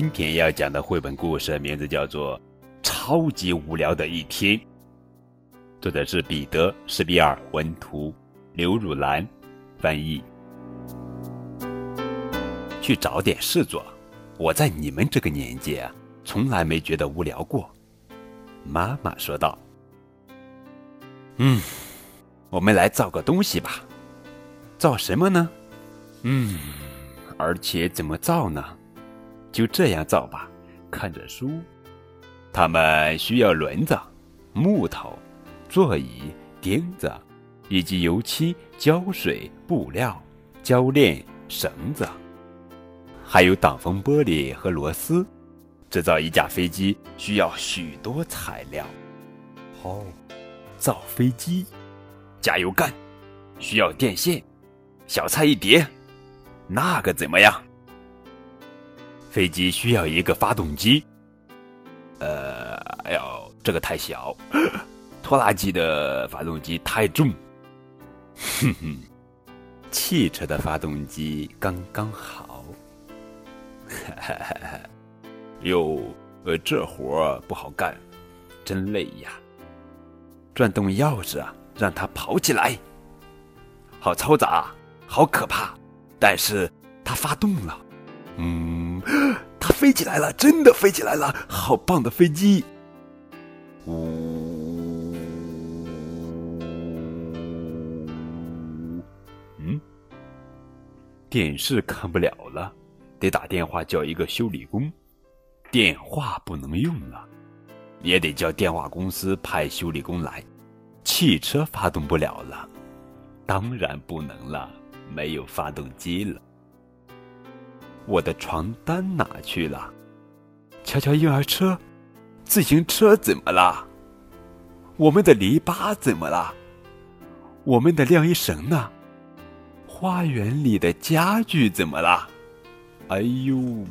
今天要讲的绘本故事名字叫做《超级无聊的一天》，作者是彼得·史比尔，文图，刘汝兰翻译。去找点事做，我在你们这个年纪啊，从来没觉得无聊过。妈妈说道：“嗯，我们来造个东西吧。造什么呢？嗯，而且怎么造呢？就这样造吧。看着书，他们需要轮子、木头、座椅、钉子，以及油漆、胶水、布料、胶链、绳子，还有挡风玻璃和螺丝。”制造一架飞机需要许多材料。哦，造飞机，加油干，需要电线，小菜一碟。那个怎么样？飞机需要一个发动机。呃，哎呦，这个太小，拖拉机的发动机太重。哼哼，汽车的发动机刚刚好。哈哈哈哈。哟，呃，这活不好干，真累呀！转动钥匙啊，让它跑起来。好嘈杂，好可怕，但是它发动了，嗯，它飞起来了，真的飞起来了，好棒的飞机！嗯，电视看不了了，得打电话叫一个修理工。电话不能用了，也得叫电话公司派修理工来。汽车发动不了了，当然不能了，没有发动机了。我的床单哪去了？瞧瞧婴儿车，自行车怎么了？我们的篱笆怎么了？我们的晾衣绳呢？花园里的家具怎么了？哎呦！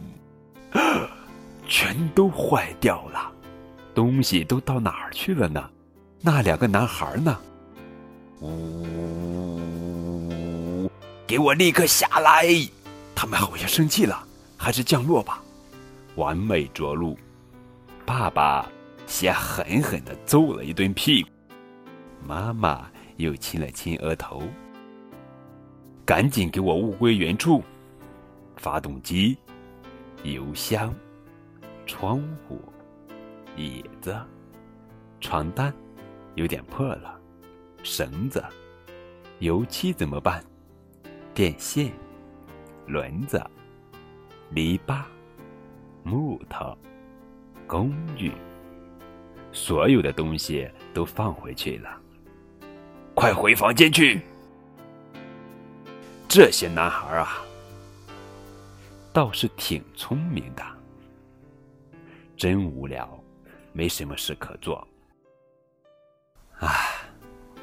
全都坏掉了，东西都到哪儿去了呢？那两个男孩呢？呜！给我立刻下来！他们好像生气了，还是降落吧。完美着陆。爸爸先狠狠的揍了一顿屁股，妈妈又亲了亲额头。赶紧给我物归原处。发动机，油箱。窗户、椅子、床单有点破了，绳子、油漆怎么办？电线、轮子、篱笆、木头、工具，所有的东西都放回去了。快回房间去！这些男孩啊，倒是挺聪明的。真无聊，没什么事可做。啊，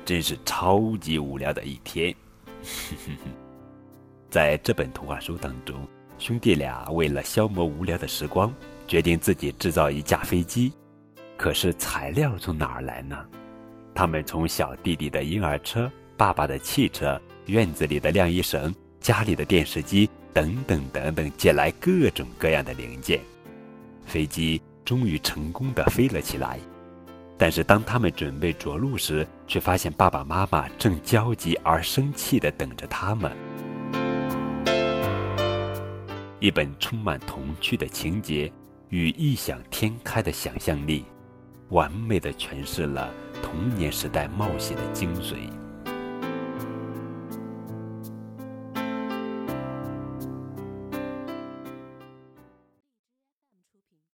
真是超级无聊的一天。在这本图画书当中，兄弟俩为了消磨无聊的时光，决定自己制造一架飞机。可是材料从哪儿来呢？他们从小弟弟的婴儿车、爸爸的汽车、院子里的晾衣绳、家里的电视机等等等等借来各种各样的零件。飞机终于成功的飞了起来，但是当他们准备着陆时，却发现爸爸妈妈正焦急而生气的等着他们。一本充满童趣的情节与异想天开的想象力，完美的诠释了童年时代冒险的精髓。